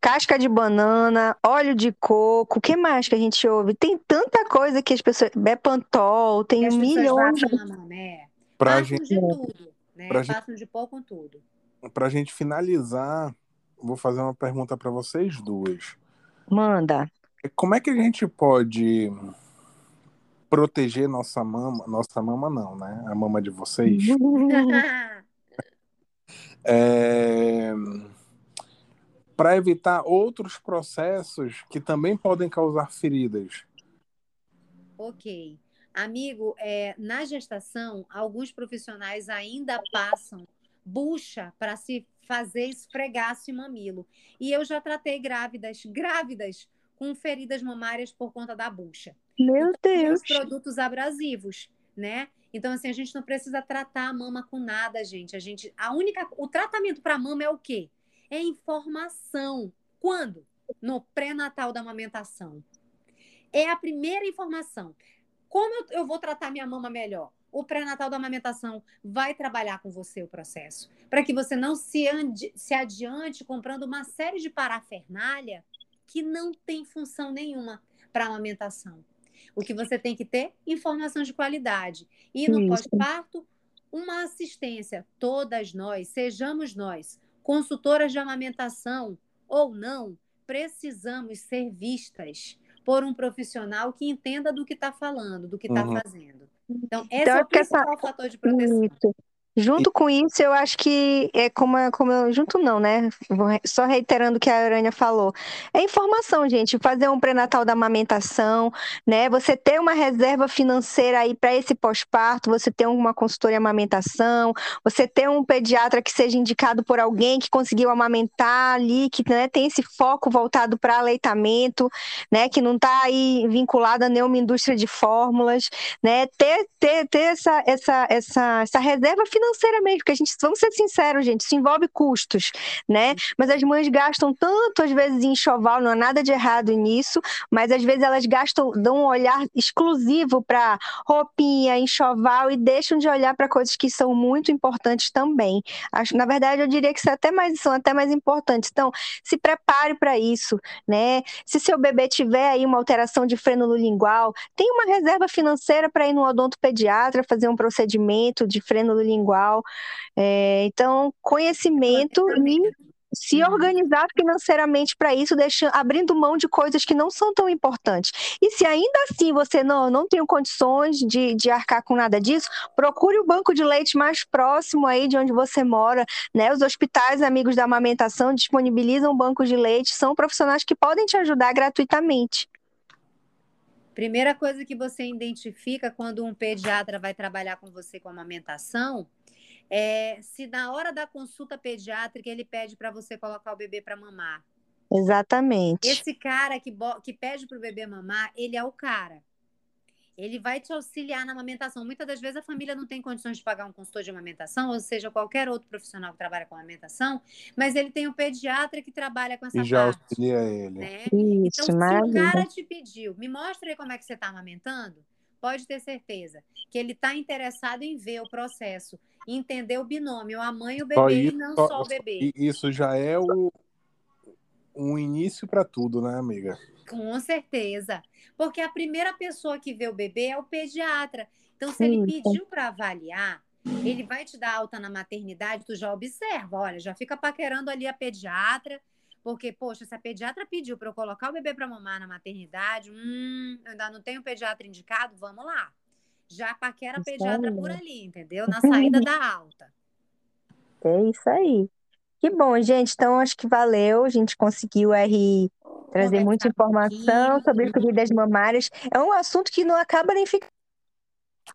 casca de banana, óleo de coco, o que mais que a gente ouve? Tem tanta coisa que as pessoas. Bepantol, que tem milhões. passam na mama, é. Pra Passam gente, de tudo, né? pra gente- Passam de pó com tudo. pra gente finalizar, vou fazer uma pergunta para vocês duas. Manda. Como é que a gente pode proteger nossa mama? Nossa mama não, né? A mama de vocês. [LAUGHS] É... Para evitar outros processos que também podem causar feridas. Ok. Amigo, é, na gestação, alguns profissionais ainda passam bucha para se fazer esfregaço e mamilo. E eu já tratei grávidas, grávidas, com feridas mamárias por conta da bucha. Meu os Deus. produtos abrasivos, né? Então, assim, a gente não precisa tratar a mama com nada, gente. A gente, a única, o tratamento para mama é o quê? É informação. Quando? No pré-natal da amamentação. É a primeira informação. Como eu, eu vou tratar minha mama melhor? O pré-natal da amamentação vai trabalhar com você o processo, para que você não se, ande, se adiante comprando uma série de parafernália que não tem função nenhuma para amamentação. O que você tem que ter? Informação de qualidade. E no pós-parto, uma assistência. Todas nós, sejamos nós, consultoras de amamentação ou não, precisamos ser vistas por um profissional que entenda do que está falando, do que está uhum. fazendo. Então, esse então, é o principal essa... fator de proteção. Isso. Junto com isso, eu acho que é como, como eu, junto não, né? Só reiterando o que a Aranha falou. É informação, gente. Fazer um pré-natal da amamentação, né? Você ter uma reserva financeira aí para esse pós-parto, você ter uma consultoria amamentação, você ter um pediatra que seja indicado por alguém que conseguiu amamentar ali, que né, tem esse foco voltado para aleitamento, né? Que não está aí vinculado a nenhuma indústria de fórmulas, né? Ter, ter, ter essa, essa, essa, essa reserva financeira financeiramente, porque a gente, vamos ser sinceros, gente, isso envolve custos, né? Mas as mães gastam tanto, às vezes, em enxoval, não há nada de errado nisso, mas às vezes elas gastam, dão um olhar exclusivo para roupinha, enxoval e deixam de olhar para coisas que são muito importantes também. Acho, na verdade, eu diria que são até mais, são até mais importantes. Então, se prepare para isso, né? Se seu bebê tiver aí uma alteração de freno lingual, tem uma reserva financeira para ir no odontopediatra fazer um procedimento de freno lingual igual. É, então, conhecimento e se uhum. organizar financeiramente para isso, deixando, abrindo mão de coisas que não são tão importantes. E se ainda assim você não, não tem condições de, de arcar com nada disso, procure o banco de leite mais próximo aí de onde você mora. Né? Os hospitais amigos da amamentação disponibilizam bancos de leite, são profissionais que podem te ajudar gratuitamente. Primeira coisa que você identifica quando um pediatra vai trabalhar com você com amamentação é se na hora da consulta pediátrica ele pede para você colocar o bebê para mamar. Exatamente. Esse cara que, que pede para o bebê mamar, ele é o cara ele vai te auxiliar na amamentação. Muitas das vezes a família não tem condições de pagar um consultor de amamentação, ou seja, qualquer outro profissional que trabalha com amamentação, mas ele tem um pediatra que trabalha com essa e já parte. auxilia ele. Né? Isso, então, maravilha. se o cara te pediu, me mostra aí como é que você está amamentando, pode ter certeza que ele está interessado em ver o processo, entender o binômio, a mãe e o bebê, isso, e não só, só o bebê. Isso já é o um início para tudo, né, amiga? Com certeza. Porque a primeira pessoa que vê o bebê é o pediatra. Então, se ele pediu para avaliar, ele vai te dar alta na maternidade, tu já observa, olha, já fica paquerando ali a pediatra, porque, poxa, se a pediatra pediu para eu colocar o bebê para mamar na maternidade, hum, eu ainda não tenho pediatra indicado, vamos lá. Já paquera a pediatra por ali, entendeu? Na saída da alta. É isso aí. Que bom, gente. Então, acho que valeu. A gente conseguiu aí trazer muita informação sobre feridas mamárias. É um assunto que não acaba nem ficando.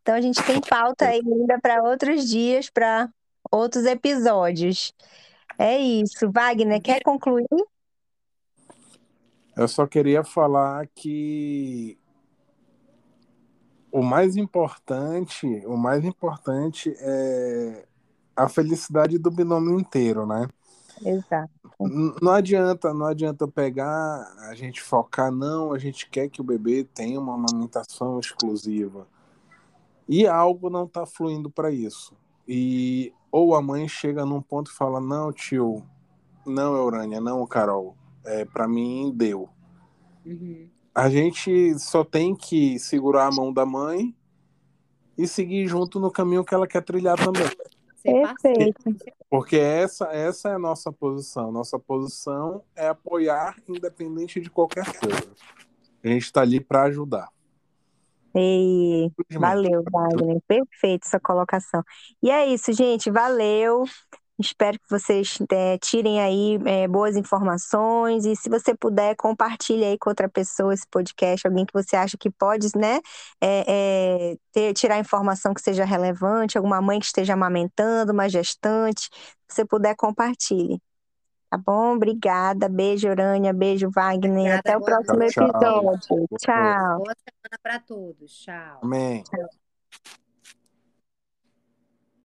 Então, a gente tem pauta ainda para outros dias, para outros episódios. É isso. Wagner, quer concluir? Eu só queria falar que o mais importante, o mais importante é a felicidade do binômio inteiro, né? Exato. Não adianta, não adianta pegar, a gente focar, não, a gente quer que o bebê tenha uma amamentação exclusiva. E algo não está fluindo para isso. E ou a mãe chega num ponto e fala: "Não, tio, não, Eurânia, não, Carol, é, para mim deu". Uhum. A gente só tem que segurar a mão da mãe e seguir junto no caminho que ela quer trilhar também. Perfeito. Porque essa, essa é a nossa posição. Nossa posição é apoiar independente de qualquer coisa. A gente está ali para ajudar. E... Valeu, Wagner. Perfeito essa colocação. E é isso, gente. Valeu. Espero que vocês é, tirem aí é, boas informações e se você puder, compartilhe aí com outra pessoa esse podcast, alguém que você acha que pode, né, é, ter, tirar informação que seja relevante, alguma mãe que esteja amamentando, uma gestante, se você puder, compartilhe. Tá bom? Obrigada. Beijo, Urânia. Beijo, Wagner. Obrigada, Até o próximo episódio. Tchau. Boa semana para todos. Tchau. Amém. Tchau.